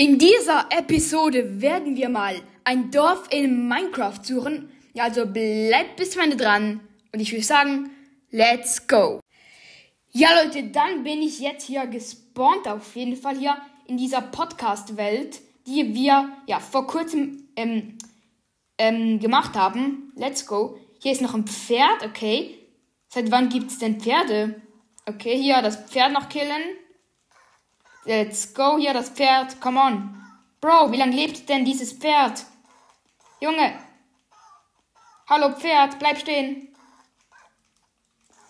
In dieser Episode werden wir mal ein Dorf in Minecraft suchen. Ja, also bleibt bis zum Ende dran. Und ich würde sagen, let's go. Ja, Leute, dann bin ich jetzt hier gespawnt, auf jeden Fall hier in dieser Podcast-Welt, die wir ja vor kurzem ähm, ähm, gemacht haben. Let's go. Hier ist noch ein Pferd, okay. Seit wann gibt es denn Pferde? Okay, hier das Pferd noch killen. Let's go hier, das Pferd. Come on. Bro, wie lange lebt denn dieses Pferd? Junge. Hallo Pferd, bleib stehen.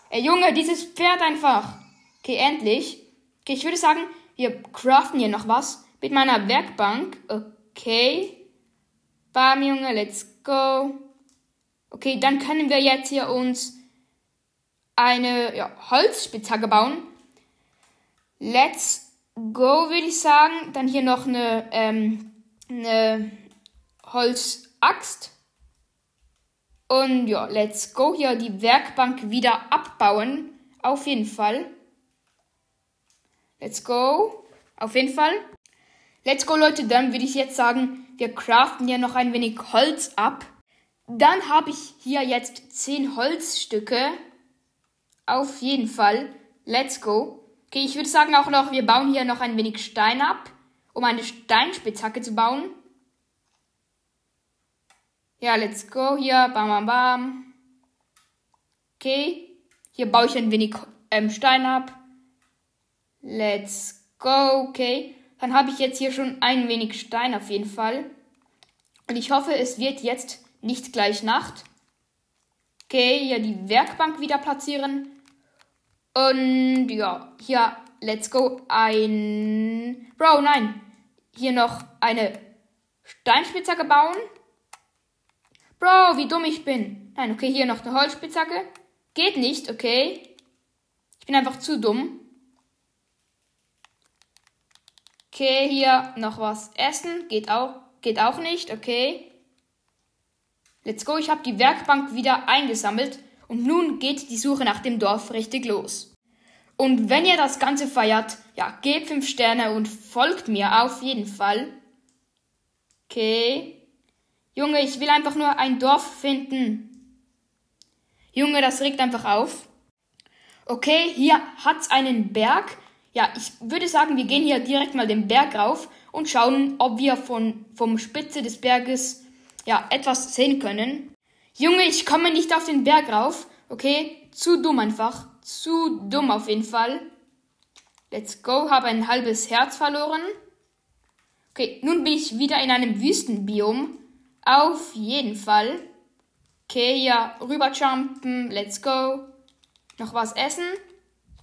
Ey Junge, dieses Pferd einfach. Okay, endlich. Okay, ich würde sagen, wir craften hier noch was mit meiner Werkbank. Okay. Bam, Junge, let's go. Okay, dann können wir jetzt hier uns eine ja, Holzspitzhacke bauen. Let's Go würde ich sagen. Dann hier noch eine, ähm, eine Holzaxt. Und ja, let's go. Hier die Werkbank wieder abbauen. Auf jeden Fall. Let's go. Auf jeden Fall. Let's go, Leute. Dann würde ich jetzt sagen, wir craften hier noch ein wenig Holz ab. Dann habe ich hier jetzt 10 Holzstücke. Auf jeden Fall. Let's go. Okay, ich würde sagen auch noch, wir bauen hier noch ein wenig Stein ab, um eine Steinspitzhacke zu bauen. Ja, let's go hier. Bam, bam, bam. Okay. Hier baue ich ein wenig ähm, Stein ab. Let's go. Okay. Dann habe ich jetzt hier schon ein wenig Stein auf jeden Fall. Und ich hoffe, es wird jetzt nicht gleich Nacht. Okay, hier die Werkbank wieder platzieren. Und ja, hier, let's go, ein... Bro, nein. Hier noch eine Steinspitzhacke bauen. Bro, wie dumm ich bin. Nein, okay, hier noch eine Holzspitzhacke. Geht nicht, okay. Ich bin einfach zu dumm. Okay, hier noch was essen. Geht auch, geht auch nicht, okay. Let's go, ich habe die Werkbank wieder eingesammelt. Und nun geht die Suche nach dem Dorf richtig los. Und wenn ihr das Ganze feiert, ja, gebt 5 Sterne und folgt mir auf jeden Fall. Okay. Junge, ich will einfach nur ein Dorf finden. Junge, das regt einfach auf. Okay, hier hat's einen Berg. Ja, ich würde sagen, wir gehen hier direkt mal den Berg rauf und schauen, ob wir von, vom Spitze des Berges, ja, etwas sehen können. Junge, ich komme nicht auf den Berg rauf. Okay, zu dumm einfach. Zu dumm auf jeden Fall. Let's go, habe ein halbes Herz verloren. Okay, nun bin ich wieder in einem Wüstenbiom. Auf jeden Fall. Okay, ja, rüberjumpen. Let's go. Noch was essen?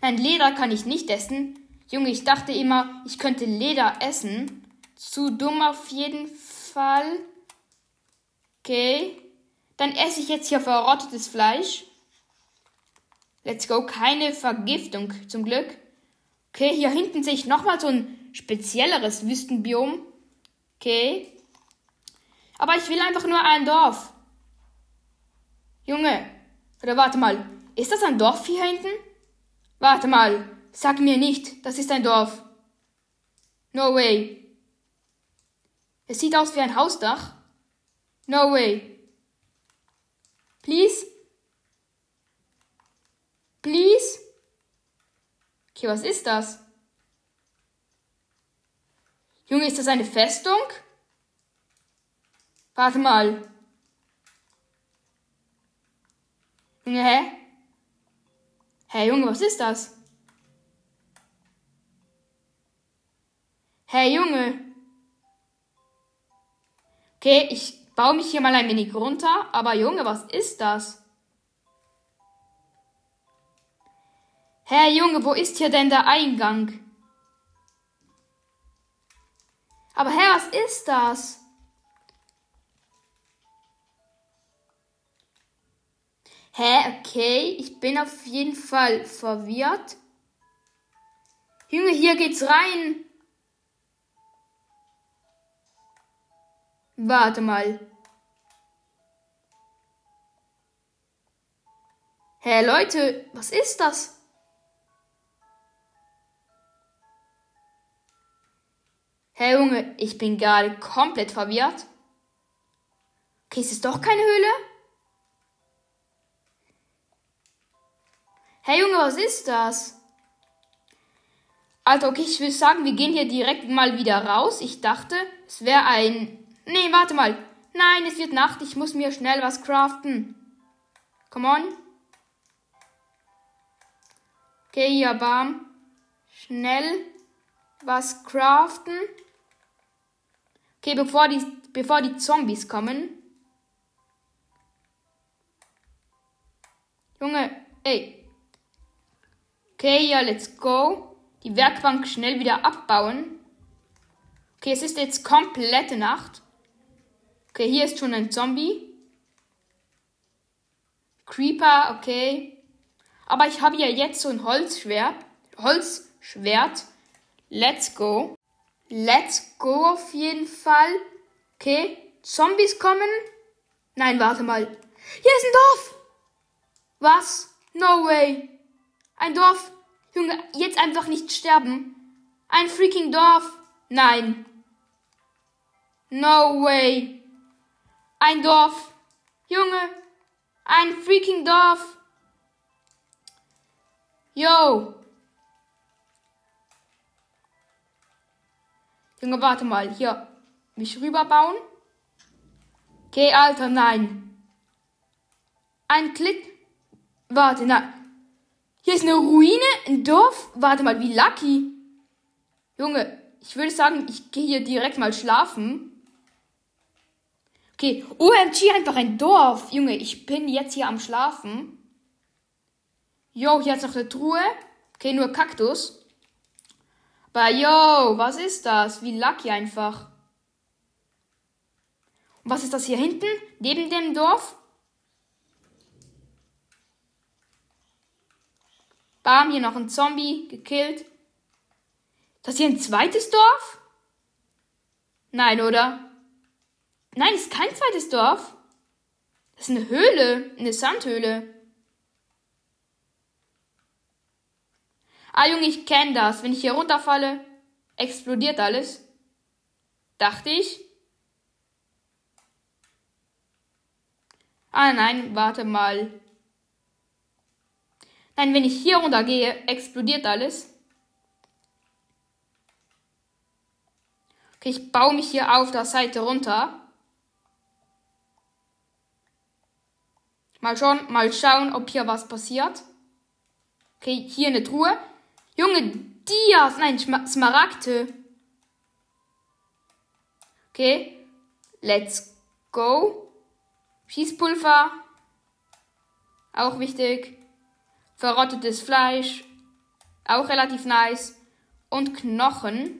Nein, Leder kann ich nicht essen. Junge, ich dachte immer, ich könnte Leder essen. Zu dumm auf jeden Fall. Okay. Dann esse ich jetzt hier verrottetes Fleisch. Let's go. Keine Vergiftung, zum Glück. Okay, hier hinten sehe ich nochmal so ein spezielleres Wüstenbiom. Okay. Aber ich will einfach nur ein Dorf. Junge. Oder warte mal. Ist das ein Dorf hier hinten? Warte mal. Sag mir nicht, das ist ein Dorf. No way. Es sieht aus wie ein Hausdach. No way. Please? Please? Okay, was ist das? Junge, ist das eine Festung? Warte mal. Junge, hä? Hä, Junge, was ist das? Hä, Junge. Okay, ich baue mich hier mal ein wenig runter. Aber Junge, was ist das? Hä, Junge, wo ist hier denn der Eingang? Aber hä, was ist das? Hä, okay, ich bin auf jeden Fall verwirrt. Junge, hier geht's rein. Warte mal. Hä, Leute, was ist das? Hey Junge, ich bin gerade komplett verwirrt. Okay, ist es doch keine Höhle? Hey Junge, was ist das? Alter, okay, ich will sagen, wir gehen hier direkt mal wieder raus. Ich dachte, es wäre ein... Nee, warte mal. Nein, es wird Nacht. Ich muss mir schnell was craften. Come on. Okay, hier, bam. Schnell was craften. Okay, bevor die, bevor die Zombies kommen. Junge, ey. Okay, ja, let's go die Werkbank schnell wieder abbauen. Okay, es ist jetzt komplette Nacht. Okay, hier ist schon ein Zombie. Creeper, okay. Aber ich habe ja jetzt so ein Holzschwert. Holzschwert. Let's go. Let's go auf jeden Fall. Okay, Zombies kommen. Nein, warte mal. Hier ist ein Dorf. Was? No way. Ein Dorf. Junge, jetzt einfach nicht sterben. Ein freaking Dorf. Nein. No way. Ein Dorf. Junge, ein freaking Dorf. Yo. Junge, warte mal. Hier. Mich rüberbauen. Okay, Alter, nein. Ein Klick. Warte, nein. Hier ist eine Ruine, ein Dorf. Warte mal, wie lucky. Junge, ich würde sagen, ich gehe hier direkt mal schlafen. Okay, OMG, einfach ein Dorf. Junge, ich bin jetzt hier am Schlafen. Jo, hier ist noch eine Truhe. Okay, nur Kaktus. Aber yo, was ist das? Wie lucky einfach. Und was ist das hier hinten? Neben dem Dorf? Bam, hier noch ein Zombie gekillt. Das hier ein zweites Dorf? Nein, oder? Nein, ist kein zweites Dorf. Das ist eine Höhle, eine Sandhöhle. Ah, Junge, ich kenne das. Wenn ich hier runterfalle, explodiert alles. Dachte ich. Ah, nein, warte mal. Nein, wenn ich hier runtergehe, explodiert alles. Okay, ich baue mich hier auf der Seite runter. Mal schauen, mal schauen, ob hier was passiert. Okay, hier eine Truhe. Junge, Dias, nein, Smaragde. Okay, let's go. Schießpulver. Auch wichtig verrottetes Fleisch, auch relativ nice. Und Knochen.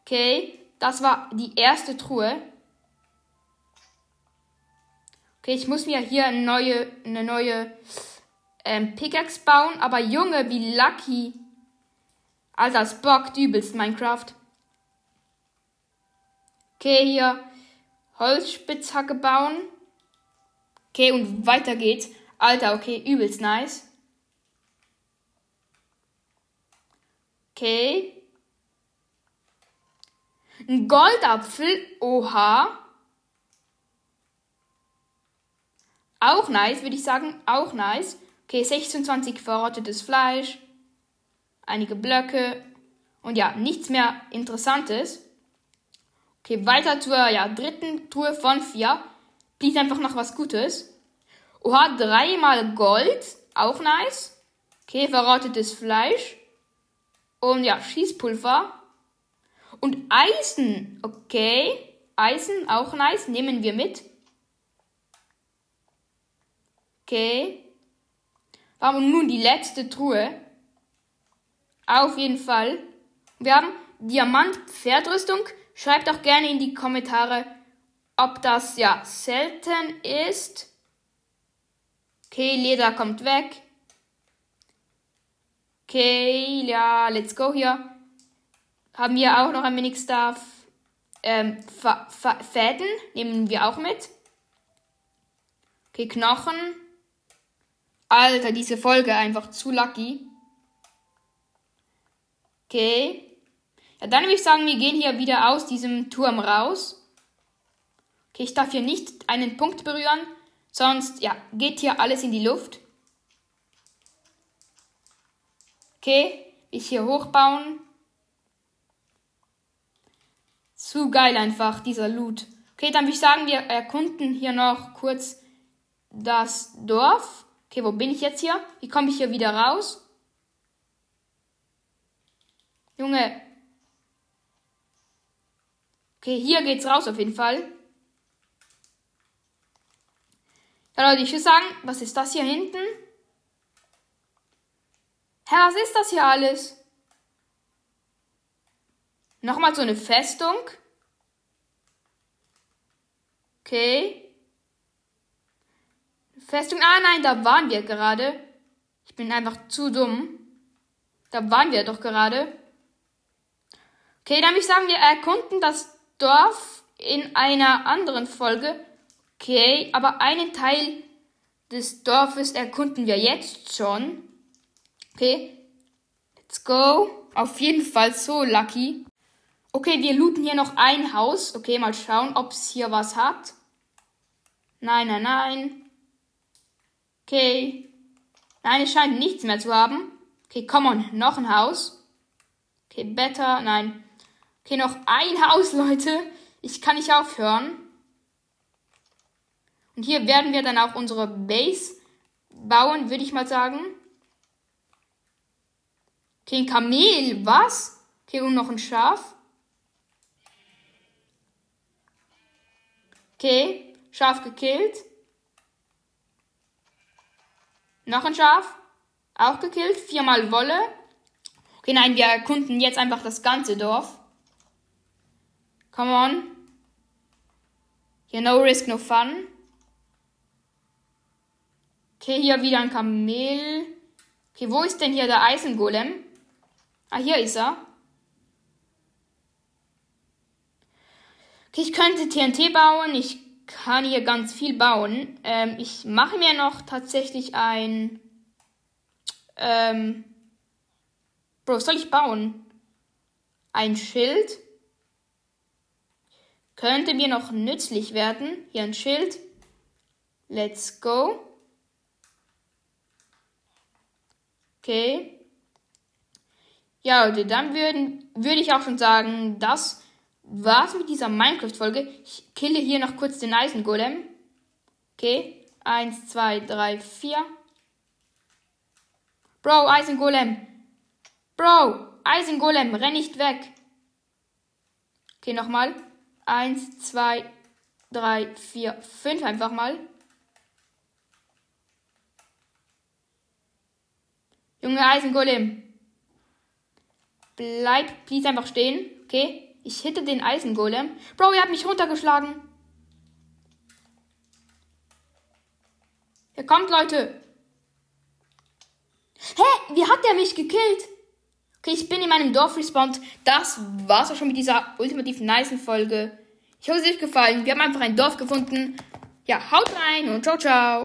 Okay, das war die erste Truhe. Okay, ich muss mir hier eine neue, eine neue ähm, Pickaxe bauen. Aber Junge, wie lucky. Alter, es bockt übelst Minecraft. Okay, hier Holzspitzhacke bauen. Okay, und weiter geht's. Alter, okay, übelst nice. Okay. Ein Goldapfel. Oha. Auch nice, würde ich sagen. Auch nice. Okay, 26 verrottetes Fleisch. Einige Blöcke. Und ja, nichts mehr Interessantes. Okay, weiter zur ja, dritten Truhe von vier. Please einfach noch was Gutes. Oha, dreimal Gold. Auch nice. Okay, verrottetes Fleisch. Und ja, Schießpulver. Und Eisen. Okay. Eisen, auch nice. Nehmen wir mit. Okay. Warum nun die letzte Truhe? Auf jeden Fall. Wir haben Diamant-Pferdrüstung. Schreibt auch gerne in die Kommentare, ob das ja selten ist. Okay, Leder kommt weg. Okay, ja, let's go hier. Haben wir auch noch ein wenig Stuff. Ähm, Fäden nehmen wir auch mit. Okay, Knochen. Alter, diese Folge einfach zu lucky. Okay. Ja, dann würde ich sagen, wir gehen hier wieder aus diesem Turm raus. Okay, ich darf hier nicht einen Punkt berühren, sonst, ja, geht hier alles in die Luft. Okay, ich hier hochbauen. Zu geil einfach, dieser Loot. Okay, dann würde ich sagen, wir erkunden hier noch kurz das Dorf. Okay, wo bin ich jetzt hier? Wie komme ich hier wieder raus? Junge. Okay, hier geht's raus auf jeden Fall. Ja, Leute, ich würde sagen, was ist das hier hinten? Hä, was ist das hier alles? Nochmal so eine Festung. Okay. Festung. Ah nein, da waren wir gerade. Ich bin einfach zu dumm. Da waren wir doch gerade. Okay, dann würde ich sagen, wir erkunden das Dorf in einer anderen Folge. Okay, aber einen Teil des Dorfes erkunden wir jetzt schon. Okay, let's go. Auf jeden Fall so lucky. Okay, wir looten hier noch ein Haus. Okay, mal schauen, ob es hier was hat. Nein, nein, nein. Okay. Nein, es scheint nichts mehr zu haben. Okay, come on. Noch ein Haus. Okay, better. Nein. Okay, noch ein Haus, Leute. Ich kann nicht aufhören. Und hier werden wir dann auch unsere Base bauen, würde ich mal sagen. Okay, ein Kamel. Was? Okay, und noch ein Schaf. Okay, Schaf gekillt. Noch ein Schaf. Auch gekillt. Viermal Wolle. Okay, nein, wir erkunden jetzt einfach das ganze Dorf. Come on. Hier no risk, no fun. Okay, hier wieder ein Kamel. Okay, wo ist denn hier der Eisengolem? Ah, hier ist er. Okay, ich könnte TNT bauen. Ich kann hier ganz viel bauen. Ähm, ich mache mir noch tatsächlich ein. Ähm, Bro, was soll ich bauen? Ein Schild. Könnte mir noch nützlich werden. Hier ein Schild. Let's go. Okay. Ja, dann würden, würde ich auch schon sagen, das war's mit dieser Minecraft-Folge. Ich kille hier noch kurz den Eisengolem. Okay. Eins, zwei, drei, vier. Bro, Eisengolem. Bro, Eisengolem, renn nicht weg. Okay, nochmal. Eins, zwei, drei, vier, fünf einfach mal. Junge Eisengolem. Bleib, please einfach stehen. Okay. Ich hitte den Eisengolem. Bro, ihr habt mich runtergeschlagen. Er kommt, Leute. Hä? Wie hat der mich gekillt? Okay, ich bin in meinem Dorf respawned. Das war's auch schon mit dieser ultimativ nice Folge. Ich hoffe, es hat euch gefallen. Wir haben einfach ein Dorf gefunden. Ja, haut rein und ciao, ciao.